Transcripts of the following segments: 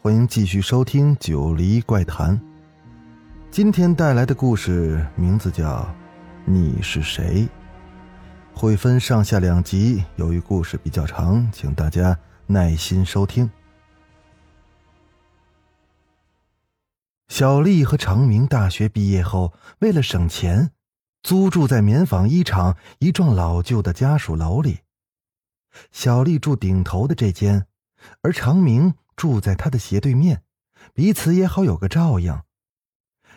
欢迎继续收听《九黎怪谈》。今天带来的故事名字叫《你是谁》，会分上下两集。由于故事比较长，请大家耐心收听。小丽和长明大学毕业后，为了省钱，租住在棉纺衣厂一幢老旧的家属楼里。小丽住顶头的这间，而长明住在他的斜对面，彼此也好有个照应。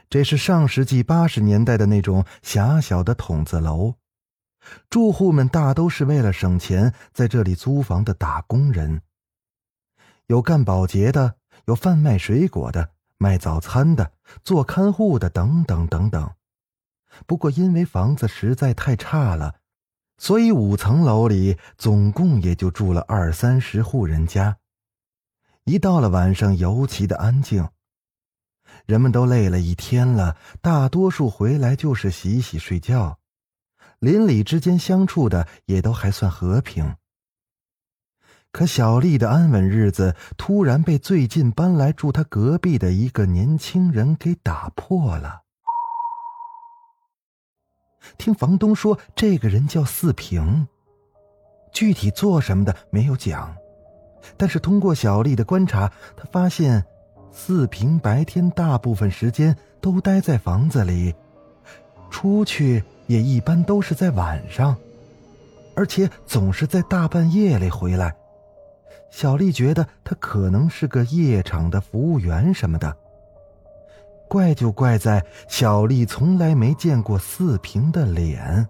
这是上世纪八十年代的那种狭小的筒子楼，住户们大都是为了省钱在这里租房的打工人，有干保洁的，有贩卖水果的，卖早餐的，做看护的，等等等等。不过因为房子实在太差了。所以五层楼里总共也就住了二三十户人家。一到了晚上，尤其的安静。人们都累了一天了，大多数回来就是洗洗睡觉，邻里之间相处的也都还算和平。可小丽的安稳日子突然被最近搬来住她隔壁的一个年轻人给打破了。听房东说，这个人叫四平。具体做什么的没有讲，但是通过小丽的观察，她发现四平白天大部分时间都待在房子里，出去也一般都是在晚上，而且总是在大半夜里回来。小丽觉得他可能是个夜场的服务员什么的。怪就怪在小丽从来没见过四平的脸，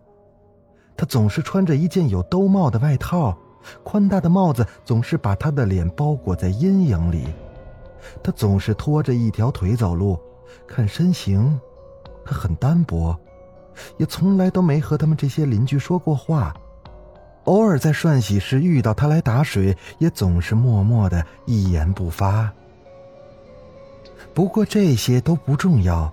他总是穿着一件有兜帽的外套，宽大的帽子总是把他的脸包裹在阴影里。他总是拖着一条腿走路，看身形，他很单薄，也从来都没和他们这些邻居说过话。偶尔在涮洗时遇到他来打水，也总是默默的一言不发。不过这些都不重要，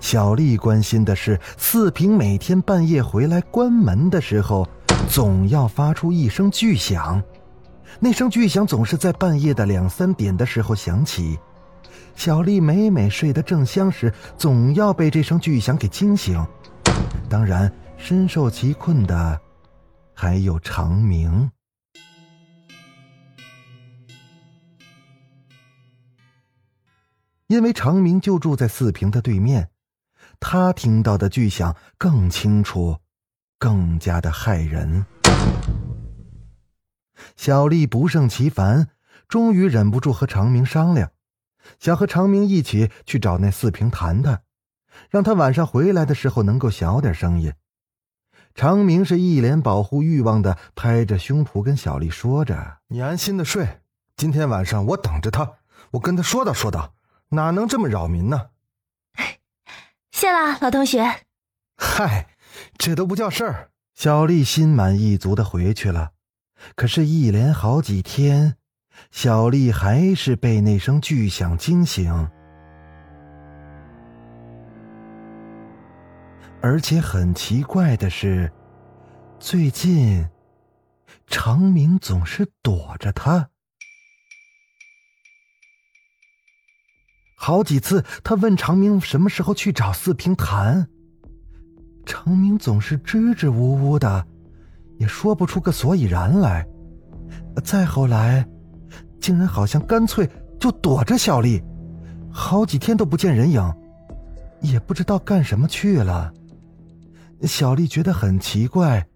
小丽关心的是四平每天半夜回来关门的时候，总要发出一声巨响，那声巨响总是在半夜的两三点的时候响起。小丽每每睡得正香时，总要被这声巨响给惊醒。当然，深受其困的还有长明。因为长明就住在四平的对面，他听到的巨响更清楚，更加的骇人。小丽不胜其烦，终于忍不住和长明商量，想和长明一起去找那四平谈谈，让他晚上回来的时候能够小点声音。长明是一脸保护欲望的，拍着胸脯跟小丽说着：“你安心的睡，今天晚上我等着他，我跟他说道说道。”哪能这么扰民呢？谢了，老同学。嗨，这都不叫事儿。小丽心满意足的回去了。可是，一连好几天，小丽还是被那声巨响惊醒。而且很奇怪的是，最近长明总是躲着她。好几次，他问长明什么时候去找四平谈，长明总是支支吾吾的，也说不出个所以然来。再后来，竟然好像干脆就躲着小丽，好几天都不见人影，也不知道干什么去了。小丽觉得很奇怪。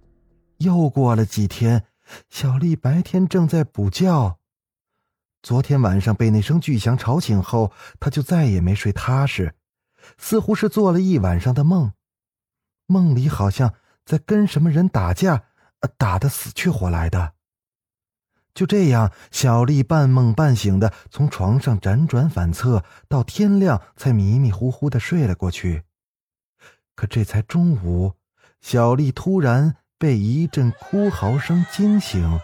又过了几天，小丽白天正在补觉。昨天晚上被那声巨响吵醒后，她就再也没睡踏实，似乎是做了一晚上的梦，梦里好像在跟什么人打架，打得死去活来的。就这样，小丽半梦半醒的从床上辗转反侧，到天亮才迷迷糊糊的睡了过去。可这才中午，小丽突然被一阵哭嚎声惊醒。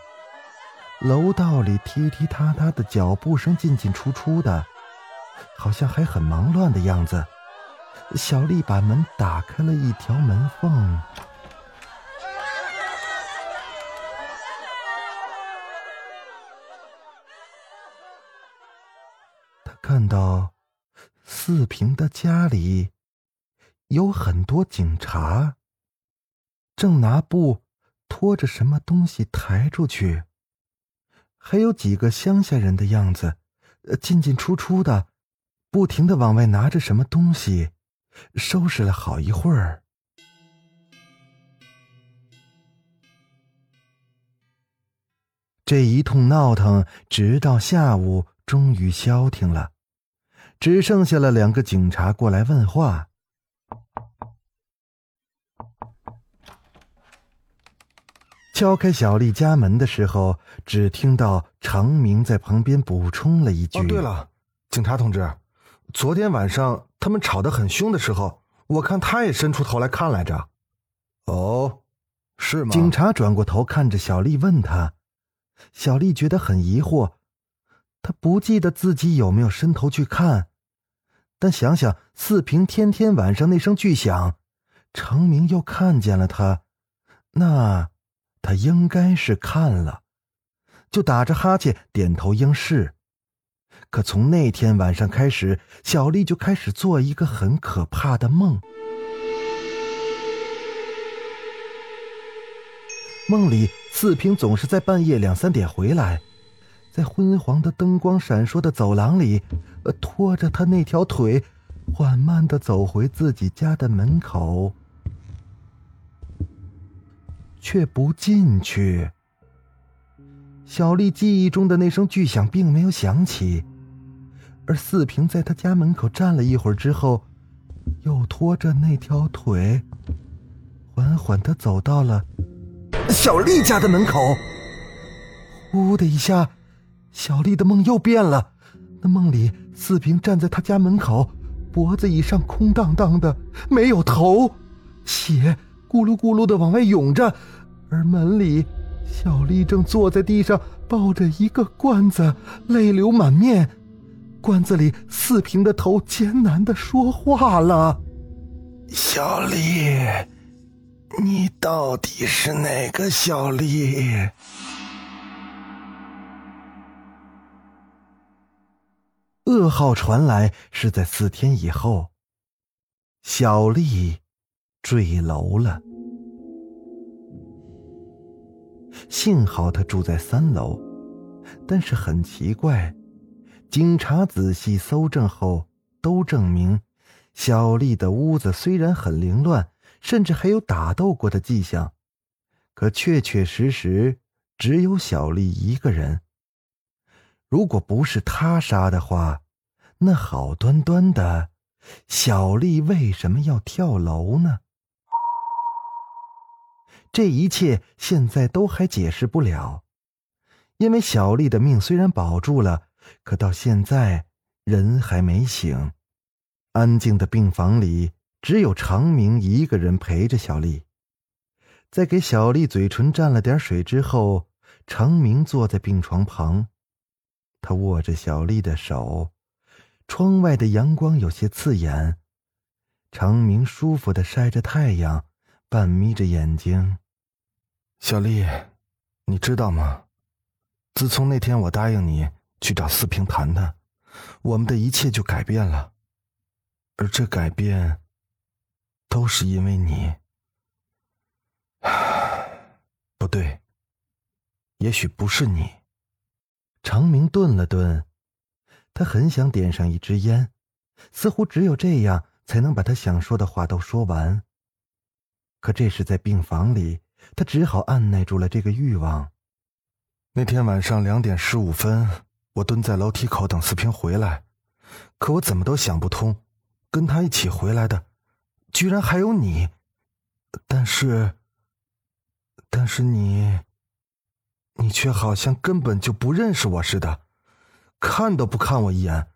楼道里踢踢踏踏的脚步声进进出出的，好像还很忙乱的样子。小丽把门打开了一条门缝。看到四平的家里有很多警察，正拿布拖着什么东西抬出去，还有几个乡下人的样子，进进出出的，不停的往外拿着什么东西，收拾了好一会儿。这一通闹腾，直到下午，终于消停了。只剩下了两个警察过来问话。敲开小丽家门的时候，只听到长明在旁边补充了一句：“哦，对了，警察同志，昨天晚上他们吵得很凶的时候，我看他也伸出头来看来着。”“哦，是吗？”警察转过头看着小丽，问他。小丽觉得很疑惑，她不记得自己有没有伸头去看。但想想四平天天晚上那声巨响，程明又看见了他，那他应该是看了，就打着哈欠点头应是。可从那天晚上开始，小丽就开始做一个很可怕的梦。梦里四平总是在半夜两三点回来。在昏黄的灯光闪烁的走廊里，呃，拖着他那条腿，缓慢的走回自己家的门口，却不进去。小丽记忆中的那声巨响并没有响起，而四平在他家门口站了一会儿之后，又拖着那条腿，缓缓的走到了小丽家的门口。呼的一下。小丽的梦又变了，那梦里四平站在他家门口，脖子以上空荡荡的，没有头，血咕噜咕噜的往外涌着，而门里小丽正坐在地上抱着一个罐子，泪流满面。罐子里四平的头艰难的说话了：“小丽，你到底是哪个小丽？”噩耗传来是在四天以后，小丽坠楼了。幸好她住在三楼，但是很奇怪，警察仔细搜证后都证明，小丽的屋子虽然很凌乱，甚至还有打斗过的迹象，可确确实实只有小丽一个人。如果不是他杀的话，那好端端的小丽为什么要跳楼呢？这一切现在都还解释不了，因为小丽的命虽然保住了，可到现在人还没醒。安静的病房里只有长明一个人陪着小丽，在给小丽嘴唇蘸了点水之后，长明坐在病床旁。他握着小丽的手，窗外的阳光有些刺眼。长明舒服的晒着太阳，半眯着眼睛。小丽，你知道吗？自从那天我答应你去找四平谈谈，我们的一切就改变了。而这改变，都是因为你。不对，也许不是你。长明顿了顿，他很想点上一支烟，似乎只有这样才能把他想说的话都说完。可这是在病房里，他只好按耐住了这个欲望。那天晚上两点十五分，我蹲在楼梯口等四平回来，可我怎么都想不通，跟他一起回来的，居然还有你。但是，但是你。你却好像根本就不认识我似的，看都不看我一眼。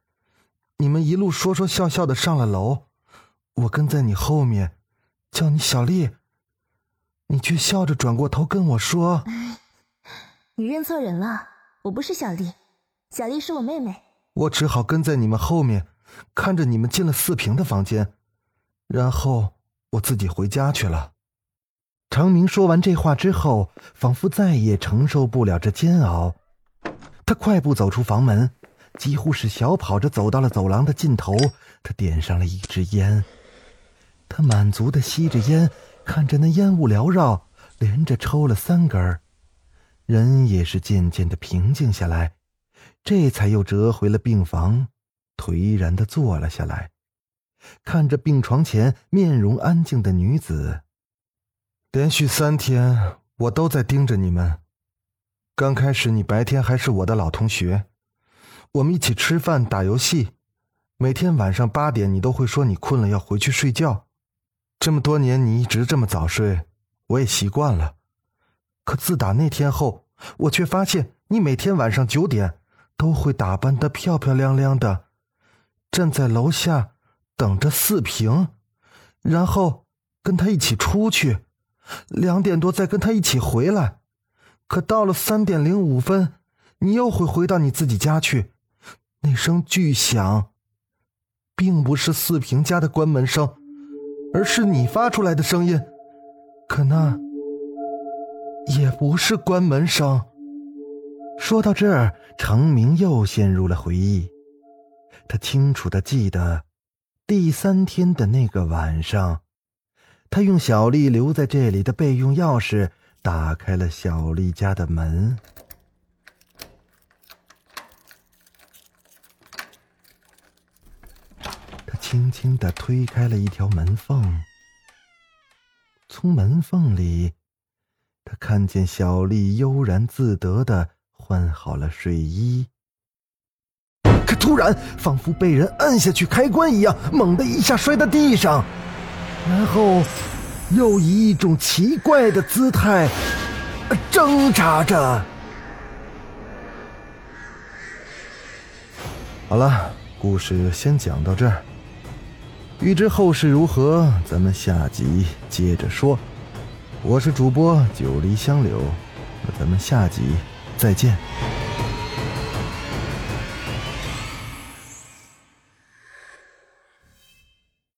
你们一路说说笑笑的上了楼，我跟在你后面，叫你小丽，你却笑着转过头跟我说：“你认错人了，我不是小丽，小丽是我妹妹。”我只好跟在你们后面，看着你们进了四平的房间，然后我自己回家去了。长明说完这话之后，仿佛再也承受不了这煎熬，他快步走出房门，几乎是小跑着走到了走廊的尽头。他点上了一支烟，他满足的吸着烟，看着那烟雾缭绕，连着抽了三根人也是渐渐的平静下来，这才又折回了病房，颓然的坐了下来，看着病床前面容安静的女子。连续三天，我都在盯着你们。刚开始，你白天还是我的老同学，我们一起吃饭、打游戏。每天晚上八点，你都会说你困了，要回去睡觉。这么多年，你一直这么早睡，我也习惯了。可自打那天后，我却发现你每天晚上九点都会打扮的漂漂亮亮的，站在楼下等着四平，然后跟他一起出去。两点多再跟他一起回来，可到了三点零五分，你又会回到你自己家去。那声巨响，并不是四平家的关门声，而是你发出来的声音。可那也不是关门声。说到这儿，程明又陷入了回忆。他清楚的记得，第三天的那个晚上。他用小丽留在这里的备用钥匙打开了小丽家的门。他轻轻的推开了一条门缝，从门缝里，他看见小丽悠然自得的换好了睡衣。可突然，仿佛被人按下去开关一样，猛地一下摔到地上。然后，又以一种奇怪的姿态挣扎着。好了，故事先讲到这儿。欲知后事如何，咱们下集接着说。我是主播九黎香柳，那咱们下集再见。